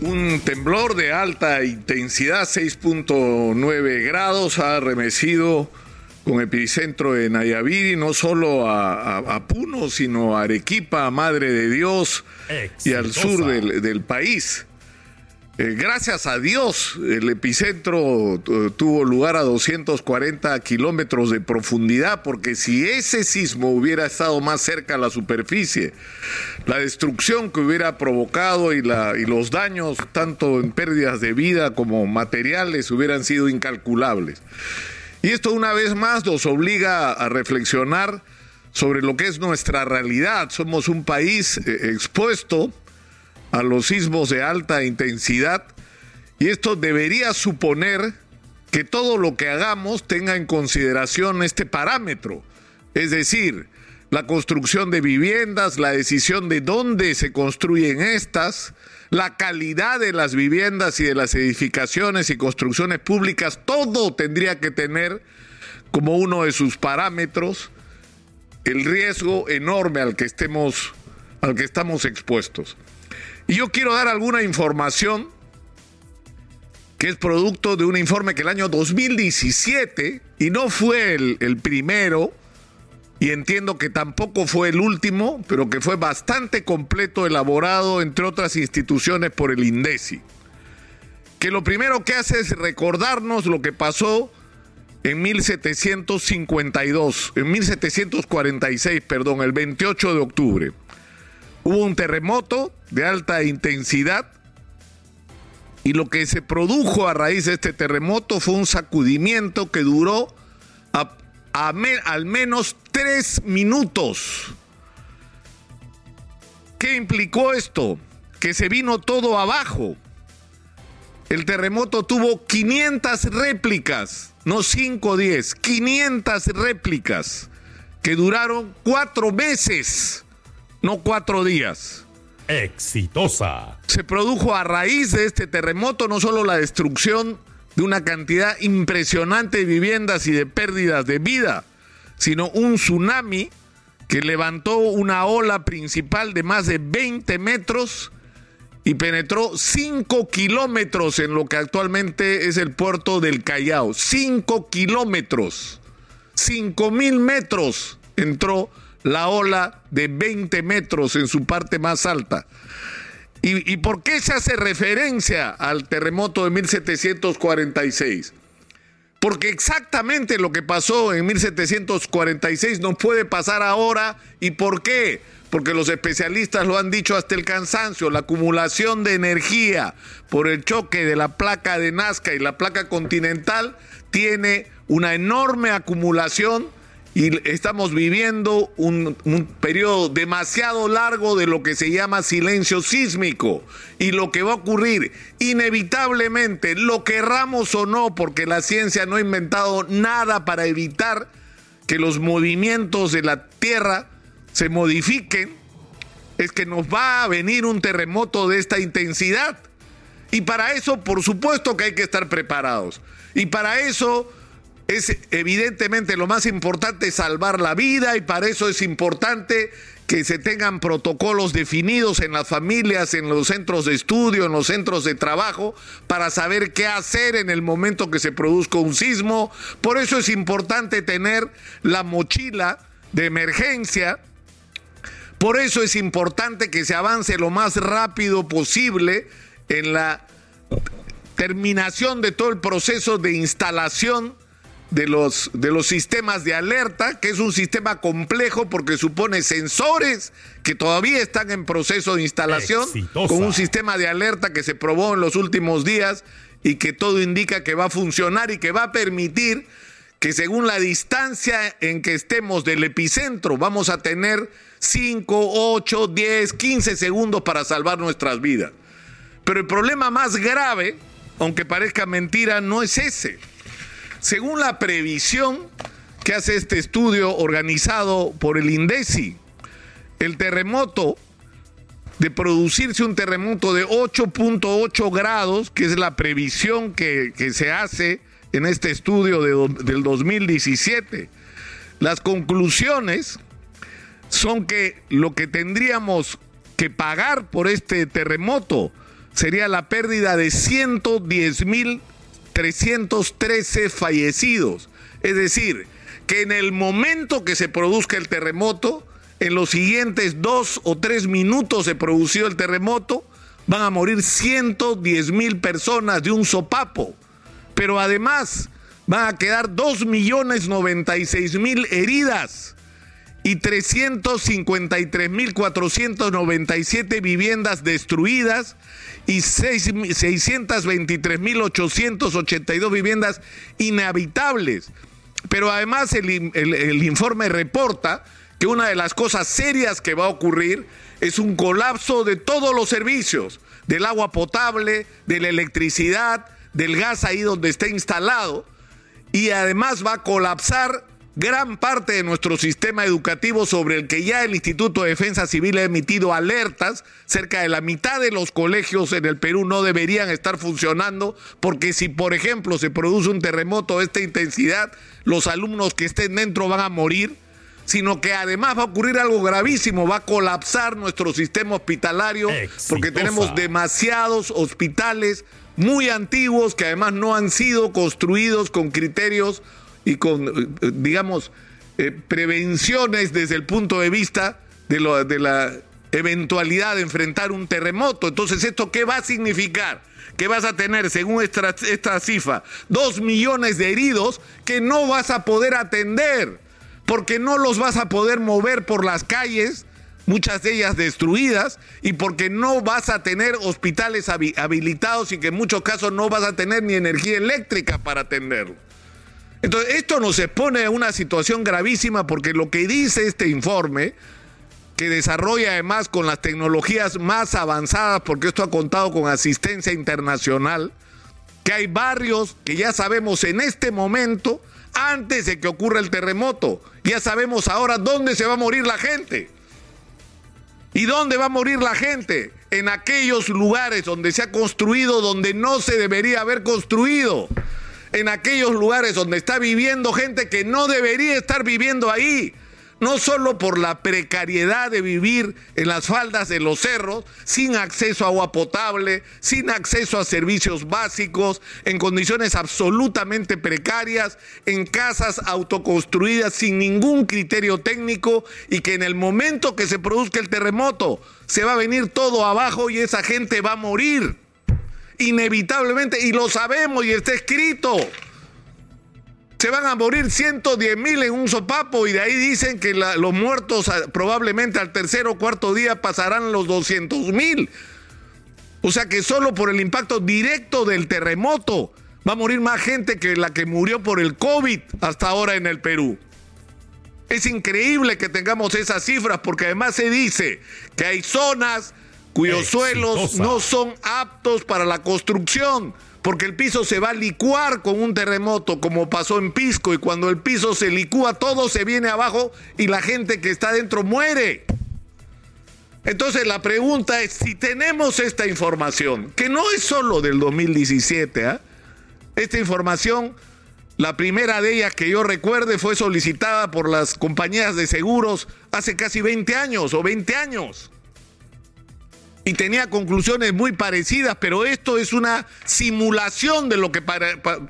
Un temblor de alta intensidad, 6.9 grados, ha remecido con epicentro en Ayaviri, no solo a, Puno, sino a Arequipa, Madre de Dios, y al sur del, del país. Eh, gracias a Dios, el epicentro tuvo lugar a 240 kilómetros de profundidad, porque si ese sismo hubiera estado más cerca a la superficie, la destrucción que hubiera provocado y, y los daños, tanto en pérdidas de vida como materiales, hubieran sido incalculables. Y esto una vez más nos obliga a reflexionar sobre lo que es nuestra realidad. Somos un país eh, expuesto a los sismos de alta intensidad y esto debería suponer que todo lo que hagamos tenga en consideración este parámetro, es decir, la construcción de viviendas, la decisión de dónde se construyen estas, la calidad de las viviendas y de las edificaciones y construcciones públicas, todo tendría que tener como uno de sus parámetros el riesgo enorme al que estemos al que estamos expuestos. Y yo quiero dar alguna información que es producto de un informe que el año 2017, y no fue el, primero, y entiendo que tampoco fue el último, pero que fue bastante completo, elaborado, entre otras instituciones, por el INDECI. Que lo primero que hace es recordarnos lo que pasó en 1752, en 1746, perdón, el 28 de octubre. Hubo un terremoto de alta intensidad y lo que se produjo a raíz de este terremoto fue un sacudimiento que duró al menos tres minutos. ¿Qué implicó esto? Que se vino todo abajo. El terremoto tuvo 500 réplicas, no 5 o 10, 500 réplicas que duraron cuatro meses no cuatro días. Exitosa. Se produjo a raíz de este terremoto no solo la destrucción de una cantidad impresionante de viviendas y de pérdidas de vida, sino un tsunami que levantó una ola principal de más de 20 metros y penetró 5 kilómetros en lo que actualmente es el puerto del Callao. 5 kilómetros. 5 mil metros entró la ola de 20 metros en su parte más alta. ¿Y, por qué se hace referencia al terremoto de 1746? Porque exactamente lo que pasó en 1746 no puede pasar ahora. ¿Y por qué? Porque los especialistas lo han dicho hasta el cansancio, la acumulación de energía por el choque de la placa de Nazca y la placa continental tiene una enorme acumulación y estamos viviendo un, periodo demasiado largo de lo que se llama silencio sísmico. Y lo que va a ocurrir, inevitablemente, lo querramos o no, porque la ciencia no ha inventado nada para evitar que los movimientos de la Tierra se modifiquen, es que nos va a venir un terremoto de esta intensidad. Y para eso, por supuesto que hay que estar preparados. Y para eso es evidentemente lo más importante salvar la vida y para eso es importante que se tengan protocolos definidos en las familias, en los centros de estudio, en los centros de trabajo, para saber qué hacer en el momento que se produzca un sismo. Por eso es importante tener la mochila de emergencia. Por eso es importante que se avance lo más rápido posible en la terminación de todo el proceso de instalación de los, de los sistemas de alerta, que es un sistema complejo porque supone sensores que todavía están en proceso de instalación, con un sistema de alerta que se probó en los últimos días y que todo indica que va a funcionar y que va a permitir que según la distancia en que estemos del epicentro, vamos a tener 5, 8, 10, 15 segundos para salvar nuestras vidas. Pero el problema más grave, aunque parezca mentira, no es ese. Según la previsión que hace este estudio organizado por el INDECI, el terremoto, de producirse un terremoto de 8.8 grados, que es la previsión que, se hace en este estudio del 2017, las conclusiones son que lo que tendríamos que pagar por este terremoto sería la pérdida de 110.313 fallecidos. Es decir, que en el momento que se produzca el terremoto, en los siguientes dos o tres minutos se produció el terremoto, van a morir 110 mil personas de un sopapo. Pero además van a quedar 2 millones 96 mil heridas y 353 mil 497 viviendas destruidas y 623 mil 882 viviendas inhabitables. Pero además el, el informe reporta que una de las cosas serias que va a ocurrir es un colapso de todos los servicios, del agua potable, de la electricidad, del gas ahí donde está instalado, y además va a colapsar gran parte de nuestro sistema educativo sobre el que ya el Instituto de Defensa Civil ha emitido alertas. Cerca de la mitad de los colegios en el Perú no deberían estar funcionando porque si, por ejemplo, se produce un terremoto de esta intensidad, los alumnos que estén dentro van a morir sino que además va a ocurrir algo gravísimo, va a colapsar nuestro sistema hospitalario porque tenemos demasiados hospitales muy antiguos que además no han sido construidos con criterios y con, eh, digamos, eh, prevenciones desde el punto de vista de, lo, de la eventualidad de enfrentar un terremoto. Entonces, ¿esto qué va a significar? que vas a tener, según esta, esta cifra, dos millones de heridos que no vas a poder atender porque no los vas a poder mover por las calles, muchas de ellas destruidas, y porque no vas a tener hospitales habilitados y que en muchos casos no vas a tener ni energía eléctrica para atenderlo. Entonces, esto nos expone a una situación gravísima porque lo que dice este informe, que desarrolla además con las tecnologías más avanzadas, porque esto ha contado con asistencia internacional, que hay barrios que ya sabemos en este momento antes de que ocurra el terremoto. Ya sabemos ahora dónde se va a morir la gente. ¿Y dónde va a morir la gente? En aquellos lugares donde se ha construido donde no se debería haber construido. En aquellos lugares donde está viviendo gente que no debería estar viviendo ahí no solo por la precariedad de vivir en las faldas de los cerros, sin acceso a agua potable, sin acceso a servicios básicos, en condiciones absolutamente precarias, en casas autoconstruidas sin ningún criterio técnico y que en el momento que se produzca el terremoto se va a venir todo abajo y esa gente va a morir. Inevitablemente, y lo sabemos y está escrito se van a morir 110 mil en un sopapo y de ahí dicen que los muertos ah, probablemente al tercer o cuarto día pasarán los 200 mil. O sea que solo por el impacto directo del terremoto va a morir más gente que la que murió por el COVID hasta ahora en el Perú. Es increíble que tengamos esas cifras porque además se dice que hay zonas cuyos suelos no son aptos para la construcción porque el piso se va a licuar con un terremoto, como pasó en Pisco, y cuando el piso se licúa, todo se viene abajo y la gente que está dentro muere. Entonces la pregunta es, si tenemos esta información, que no es solo del 2017, ¿ah? esta información, la primera de ellas que yo recuerde fue solicitada por las compañías de seguros hace casi 20 años o 20 años y tenía conclusiones muy parecidas, pero esto es una simulación de lo que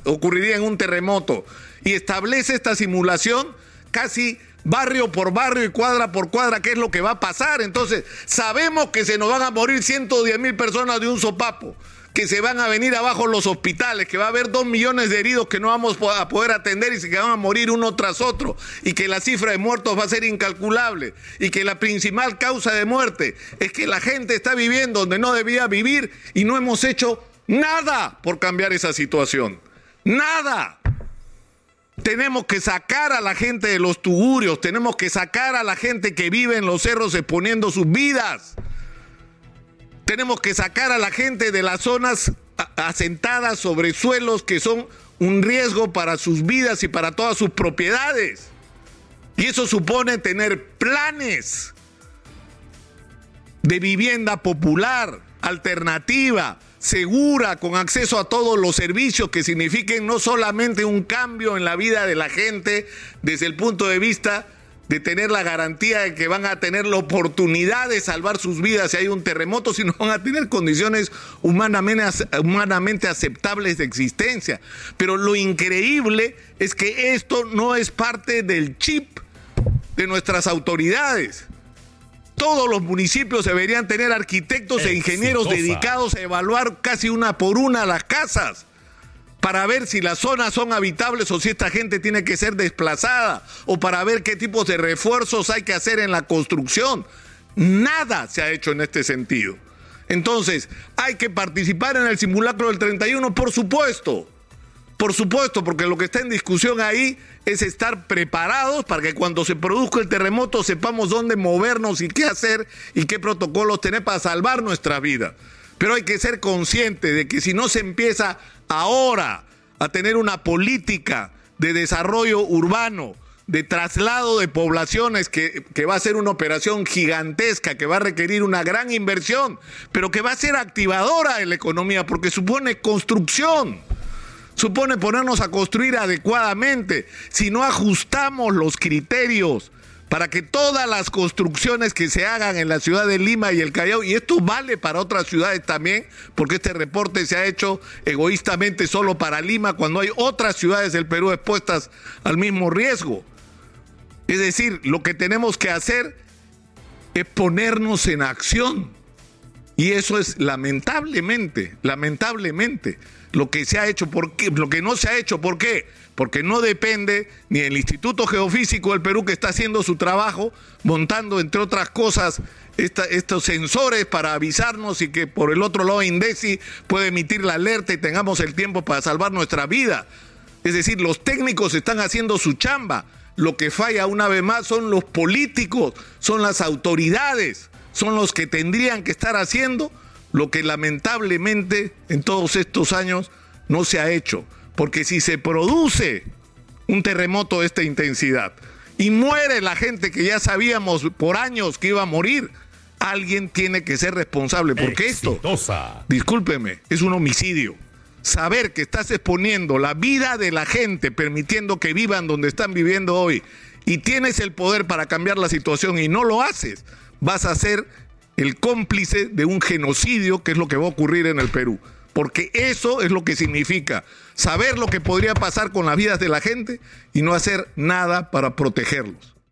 ocurriría en un terremoto. Y establece esta simulación casi barrio por barrio y cuadra por cuadra qué es lo que va a pasar. Entonces, sabemos que se nos van a morir 110 mil personas de un sopapo que se van a venir abajo los hospitales, que va a haber dos millones de heridos que no vamos a poder atender y que van a morir uno tras otro, y que la cifra de muertos va a ser incalculable, y que la principal causa de muerte es que la gente está viviendo donde no debía vivir y no hemos hecho nada por cambiar esa situación. Nada. Tenemos que sacar a la gente de los tugurios, tenemos que sacar a la gente que vive en los cerros exponiendo sus vidas. Tenemos que sacar a la gente de las zonas asentadas sobre suelos que son un riesgo para sus vidas y para todas sus propiedades. Y eso supone tener planes de vivienda popular, alternativa, segura, con acceso a todos los servicios que signifiquen no solamente un cambio en la vida de la gente desde el punto de vista de tener la garantía de que van a tener la oportunidad de salvar sus vidas si hay un terremoto, sino van a tener condiciones humanamente, humanamente aceptables de existencia. Pero lo increíble es que esto no es parte del chip de nuestras autoridades. Todos los municipios deberían tener arquitectos e ingenieros dedicados a evaluar casi una por una las casas para ver si las zonas son habitables o si esta gente tiene que ser desplazada o para ver qué tipos de refuerzos hay que hacer en la construcción. Nada se ha hecho en este sentido. Entonces, ¿hay que participar en el simulacro del 31? Por supuesto. Por supuesto, porque lo que está en discusión ahí es estar preparados para que cuando se produzca el terremoto sepamos dónde movernos y qué hacer y qué protocolos tener para salvar nuestra vida. Pero hay que ser consciente de que si no se empieza ahora a tener una política de desarrollo urbano, de traslado de poblaciones que, que, va a ser una operación gigantesca, que va a requerir una gran inversión, pero que va a ser activadora en la economía porque supone construcción, supone ponernos a construir adecuadamente. Si no ajustamos los criterios para que todas las construcciones que se hagan en la ciudad de Lima y el Callao, y esto vale para otras ciudades también, porque este reporte se ha hecho egoístamente solo para Lima, cuando hay otras ciudades del Perú expuestas al mismo riesgo. Es decir, lo que tenemos que hacer es ponernos en acción. Y eso es lamentablemente, lamentablemente, lo que se ha hecho, ¿por qué? lo que no se ha hecho, ¿por qué? porque no depende ni del Instituto Geofísico del Perú que está haciendo su trabajo, montando, entre otras cosas, estos sensores para avisarnos y que por el otro lado Indesi puede emitir la alerta y tengamos el tiempo para salvar nuestra vida. Es decir, los técnicos están haciendo su chamba. Lo que falla una vez más son los políticos, son las autoridades, son los que tendrían que estar haciendo lo que lamentablemente en todos estos años no se ha hecho. Porque si se produce un terremoto de esta intensidad y muere la gente que ya sabíamos por años que iba a morir, alguien tiene que ser responsable. Porque esto, discúlpeme, es un homicidio. Saber que estás exponiendo la vida de la gente, permitiendo que vivan donde están viviendo hoy, y tienes el poder para cambiar la situación y no lo haces, vas a ser el cómplice de un genocidio que es lo que va a ocurrir en el Perú porque eso es lo que significa saber lo que podría pasar con las vidas de la gente y no hacer nada para protegerlos.